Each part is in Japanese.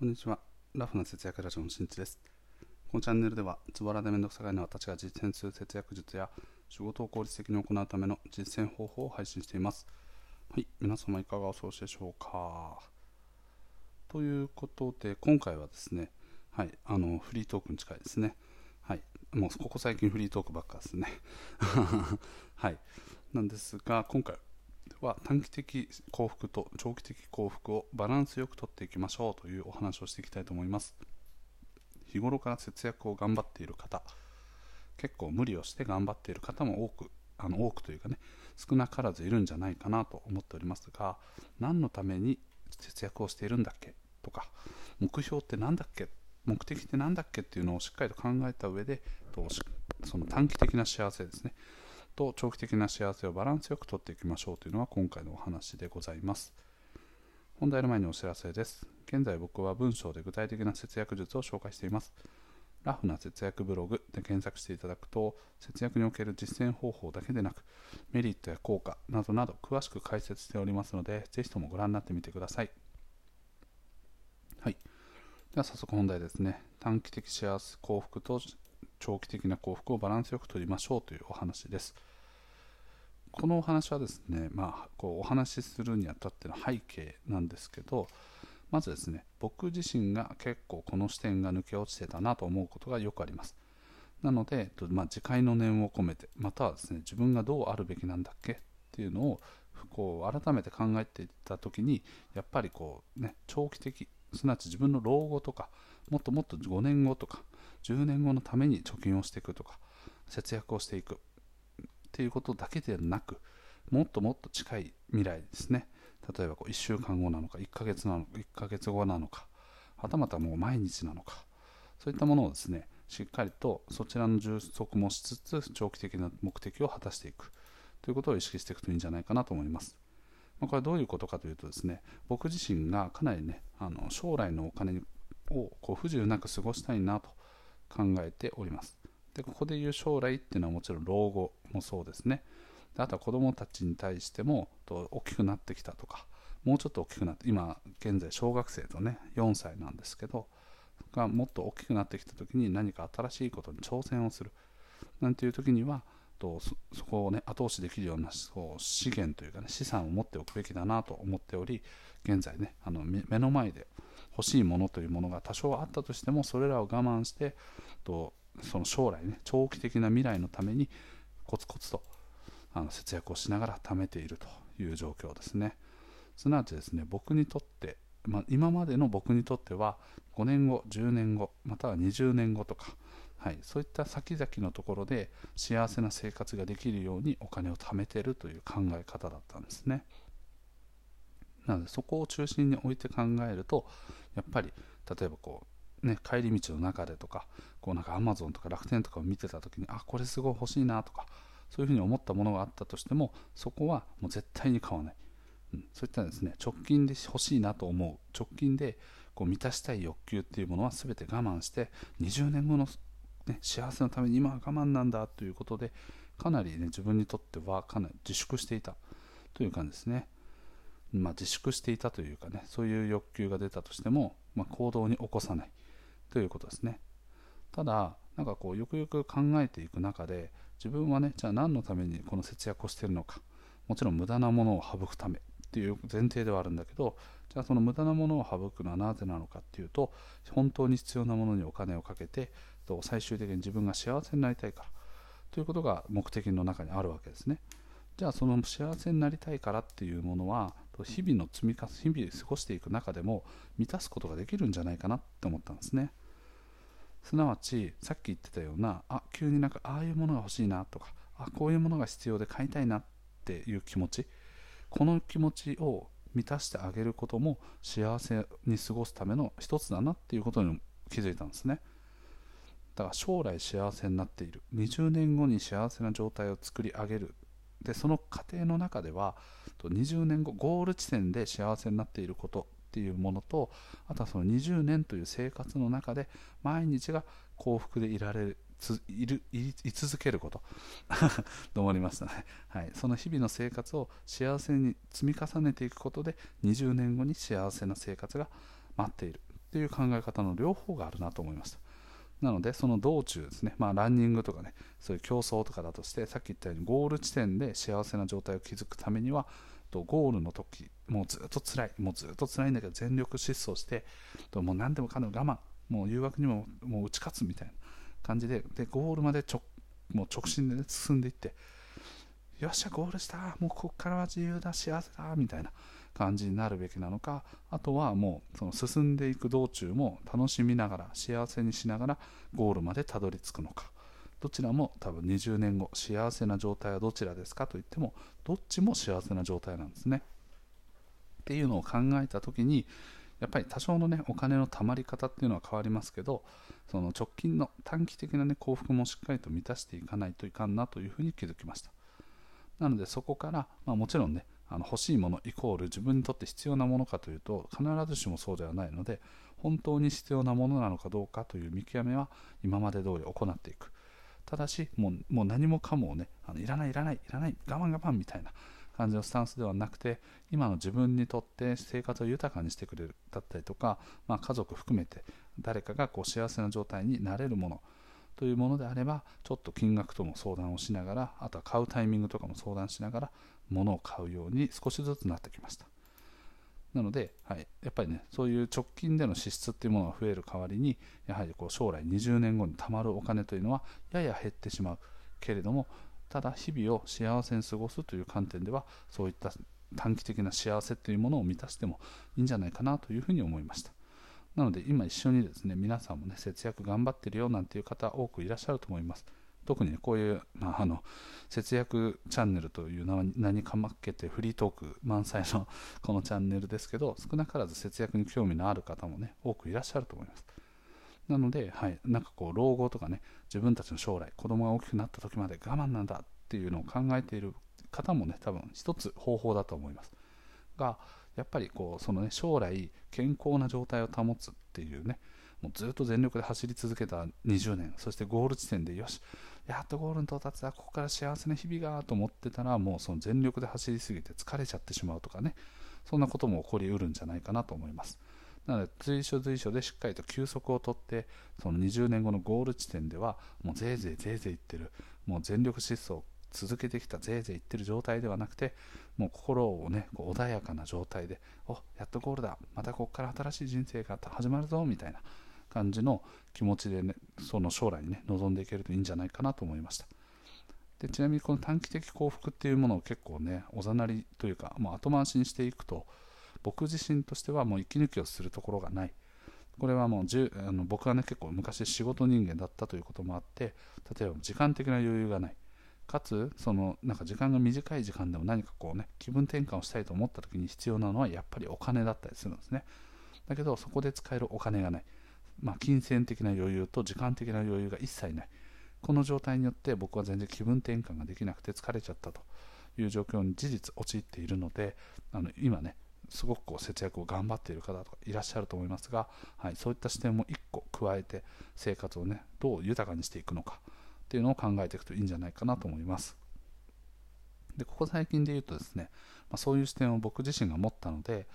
こんにちは。ラフな節約ラジオのしんちです。このチャンネルでは、ズボラでめんどくさがいの私が実践する節約術や仕事を効率的に行うための実践方法を配信しています。はい、皆様いかがお過ごしでしょうか。ということで、今回はですね、はい、あの、フリートークに近いですね。はい、もうここ最近フリートークばっかですね。はい、なんですが、今回は短期的幸福と長期的幸福をバランスよくとっていきましょうというお話をしていきたいと思います。日頃から節約を頑張っている方結構無理をして頑張っている方も多くあの多くというかね少なからずいるんじゃないかなと思っておりますが何のために節約をしているんだっけ？とか目標って何だっけ？目的って何だっけ？っていうのをしっかりと考えた上でその短期的な幸せですね。と長期的な幸せをバランスよくとっていきましょうというのが今回のお話でございます。本題の前にお知らせです。現在僕は文章で具体的な節約術を紹介しています。ラフな節約ブログで検索していただくと節約における実践方法だけでなくメリットや効果などなど詳しく解説しておりますのでぜひともご覧になってみてください。はい。では早速本題ですね。短期的幸せ幸福と長期的な幸福をバランスよく取りましょうというお話です。このお話はですね、まあ、こうお話しするにあたっての背景なんですけどまずですね僕自身が結構この視点が抜け落ちてたなと思うことがよくあります。なので、まあ、自戒の念を込めてまたはですね自分がどうあるべきなんだっけっていうのをこう改めて考えていった時にやっぱりこう、ね、長期的すなわち自分の老後とかもっともっと5年後とか10年後のために貯金をしていくとか節約をしていく。っていうことだけでなくもっともっと近い未来ですね。例えばこう1週間後なのか1ヶ月なのか1ヶ月後なのかはたまたもう毎日なのか。そういったものをですねしっかりとそちらの充足もしつつ長期的な目的を果たしていく。ということを意識していくといいんじゃないかなと思います。まこれはどういうことかというとですね僕自身がかなりねあの将来のお金をこう不自由なく過ごしたいなと考えております。でここで言う将来っていうのはもちろん老後もそうですね。であとは子どもたちに対しても大きくなってきたとかもうちょっと大きくなって今現在小学生とね4歳なんですけどがもっと大きくなってきた時に何か新しいことに挑戦をする。なんていう時にはとそこをね後押しできるようなそう資源というかね資産を持っておくべきだなと思っており現在ねあの目の前で欲しいものというものが多少あったとしてもそれらを我慢してとその将来ね長期的な未来のためにコツコツとあの節約をしながら貯めているという状況ですねすなわちですね僕にとって、まあ、今までの僕にとっては5年後10年後または20年後とかはい、そういった先々のところで幸せな生活ができるようにお金を貯めているという考え方だったんですね。なのでそこを中心に置いて考えるとやっぱり例えばこう、ね、帰り道の中でとかこうなんか Amazon とか楽天とかを見てた時にあこれすごい欲しいなとかそういうふうに思ったものがあったとしてもそこはもう絶対に買わない、うん、そういったですね直近で欲しいなと思う直近でこう満たしたい欲求っていうものは全て我慢して20年後のね、幸せのために今は我慢なんだということでかなり、ね、自分にとってはかなり自粛していたという感じですね、まあ、自粛していたというかねそういう欲求が出たとしても、まあ、行動に起こさないということですね。ただなんかこうよくよく考えていく中で自分はねじゃあ何のためにこの節約をしているのか。もちろん無駄なものを省くためっていう前提ではあるんだけどじゃあその無駄なものを省くのはなぜなのかっていうと本当に必要なものにお金をかけてと最終的に自分が幸せになりたいからということが目的の中にあるわけですね。じゃあその幸せになりたいからっていうものは日々の積み重ね日々過ごしていく中でも満たすことができるんじゃないかなって思ったんですね。すなわちさっき言ってたようなあ急になんかああいうものが欲しいなとかあこういうものが必要で買いたいなっていう気持ち。この気持ちを満たしてあげることも幸せに過ごすための一つだなっていうことに気づいたんですね。だから将来幸せになっている。20年後に幸せな状態を作り上げる。でその過程の中では20年後ゴール地点で幸せになっていることっていうものとあとはその20年という生活の中で毎日が幸福でいられるいるい続けること と思いましたね、はい、その日々の生活を幸せに積み重ねていくことで20年後に幸せな生活が待っているっていう考え方の両方があるなと思いましたなのでその道中ですね、まあ、ランニングとかねそういう競争とかだとしてさっき言ったようにゴール地点で幸せな状態を築くためにはとゴールの時もうずっと辛いもうずっと辛いんだけど全力疾走してともう何でもかんでも我慢もう誘惑にももう打ち勝つみたいな感じででゴールまで直もう直進で、ね、進んでいってよっしゃゴールしたもうここからは自由だ幸せだみたいな。感じになるべきなのかあとはもうその進んでいく道中も楽しみながら幸せにしながらゴールまでたどり着くのか。どちらも多分20年後幸せな状態はどちらですかと言ってもどっちも幸せな状態なんですね。っていうのを考えた時にやっぱり多少のねお金の貯まり方っていうのは変わりますけどその直近の短期的なね幸福もしっかりと満たしていかないといかんなというふうに気づきました。なのでそこから、まあ、もちろんねあの欲しいものイコール自分にとって必要なものかというと必ずしもそうではないので本当に必要なものなのかどうかという見極めは今まで通り行っていく。ただしもうもう何もかもねあのいらないいらないいらない我慢我慢みたいな感じのスタンスではなくて今の自分にとって生活を豊かにしてくれるだったりとか、まあ、家族含めて誰かがこう幸せな状態になれるものというものであればちょっと金額とも相談をしながらあとは買うタイミングとかも相談しながら物を買うように少しずつなってきました。なので、はい、やっぱりねそういう直近での支出っていうものが増える代わりにやはりこう将来20年後に貯まるお金というのはやや減ってしまうけれどもただ日々を幸せに過ごすという観点ではそういった短期的な幸せというものを満たしてもいいんじゃないかなというふうに思いました。なので今一緒にですね皆さんもね節約頑張ってるよなんていう方多くいらっしゃると思います。特に、こういう、まあ、あの節約チャンネルという名にかまけてフリートーク満載のこのチャンネルですけど 少なからず節約に興味のある方もね多くいらっしゃると思います。なので、はい、なんかこう老後とかね自分たちの将来子供が大きくなった時まで我慢なんだっていうのを考えている方もね多分一つ方法だと思います。がやっぱりこうそのね将来健康な状態を保つっていうねもうずっと全力で走り続けた20年そしてゴール地点でよしやっとゴールに到達だここから幸せな日々がと思ってたらもうその全力で走りすぎて疲れちゃってしまうとかねそんなことも起こりうるんじゃないかなと思います。なので随所随所でしっかりと休息をとってその20年後のゴール地点ではもうぜいぜいぜいぜい言ってるもう全力疾走続けてきたぜいぜい言ってる状態ではなくてもう心をねこう穏やかな状態でおやっとゴールだまたここから新しい人生が始まるぞみたいな感じの気持ちでねその将来にね望んでいけるといいんじゃないかなと思いました。でちなみにこの短期的幸福っていうものを結構ねおざなりというかもう後回しにしていくと僕自身としてはもう息抜きをするところがない。これはもうあの僕はね結構昔仕事人間だったということもあって例えば時間的な余裕がない。かつそのなんか時間が短い時間でも何かこうね気分転換をしたいと思った時に必要なのはやっぱりお金だったりするんですね。だけどそこで使えるお金がない。まあ、金銭的な余裕と時間的な余裕が一切ない。この状態によって僕は全然気分転換ができなくて疲れちゃったという状況に事実陥っているのであの今ねすごくこう節約を頑張っている方とかいらっしゃると思いますが、はい、そういった視点も1個加えて生活をねどう豊かにしていくのかっていうのを考えていくといいんじゃないかなと思います。でここ最近で言うとですね、まあ、そういう視点を僕自身が持ったので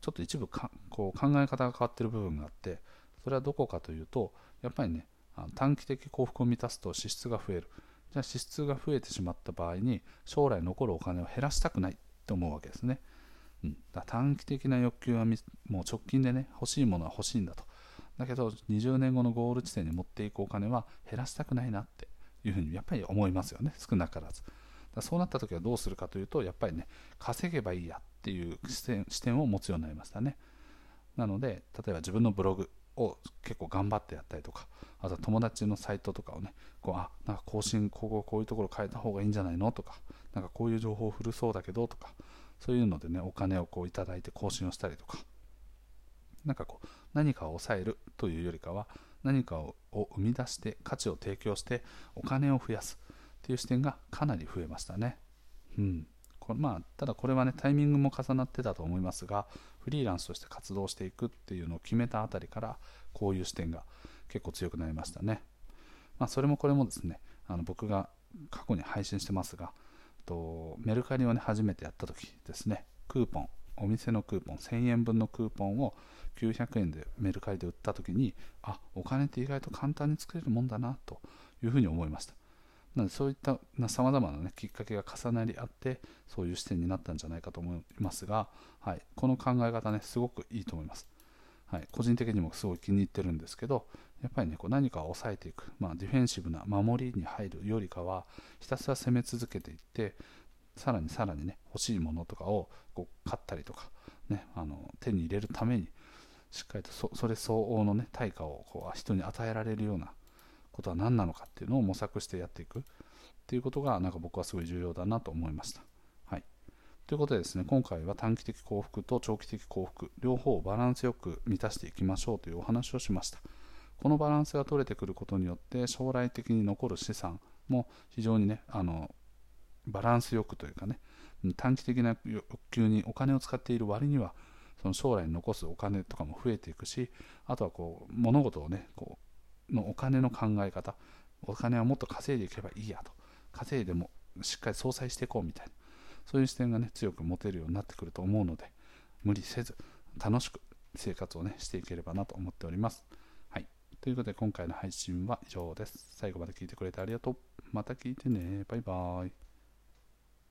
ちょっと一部かこう考え方が変わってる部分があってそれはどこかというとやっぱりね短期的幸福を満たすと支出が増える。じゃあ支出が増えてしまった場合に将来残るお金を減らしたくないって思うわけですね、うん、だ短期的な欲求はもう直近でね欲しいものは欲しいんだと。だけど20年後のゴール地点に持っていくお金は減らしたくないなっていうふうにやっぱり思いますよね。少なからず。だそうなった時はどうするかというとやっぱりね稼げばいいやっていう視点を持つようになりましたね。なので例えば自分のブログ。を結構頑張ってやったりとかあとは友達のサイトとかをねこうあなんか更新こここういうところ変えた方がいいんじゃないのとかなんかこういう情報古そうだけどとかそういうのでねお金をこういただいて更新をしたりとかなんかこう何かを抑えるというよりかは何かを生み出して価値を提供してお金を増やすっていう視点がかなり増えましたね。うんこれまあ、ただこれはねタイミングも重なってたと思いますがフリーランスとして活動していくっていうのを決めたあたりからこういう視点が結構強くなりましたね、まあ、それもこれもですねあの僕が過去に配信してますがとメルカリをね初めてやった時ですね。クーポンお店のクーポン1000円分のクーポンを900円でメルカリで売った時にあお金って意外と簡単に作れるもんだなというふうに思いました。なのでそういったさまざまな、ね、きっかけが重なり合ってそういう視点になったんじゃないかと思いますが、はい、この考え方ねすごくいいと思います、はい、個人的にもすごい気に入ってるんですけどやっぱりねこう何かを抑えていく、まあ、ディフェンシブな守りに入るよりかはひたすら攻め続けていってさらにさらにね欲しいものとかをこう買ったりとか、ね、あの手に入れるためにしっかりとそれ相応の、ね、対価をこう人に与えられるようなことは何なのかっていうのを模索してやっていくっていうことがなんか僕はすごい重要だなと思いました。はい、ということでですね今回は短期的幸福と長期的幸福両方をバランスよく満たしていきましょうというお話をしました。このバランスが取れてくることによって将来的に残る資産も非常にねあのバランスよくというかね短期的な欲求にお金を使っている割にはその将来に残すお金とかも増えていくしあとはこう物事をねこうのお金の考え方お金はもっと稼いでいけばいいやと。稼いでもしっかり相殺していこうみたいな。そういう視点がね強く持てるようになってくると思うので無理せず楽しく生活をねしていければなと思っております。はい。ということで今回の配信は以上です。最後まで聞いてくれてありがとう。また聞いてね。バイバーイ。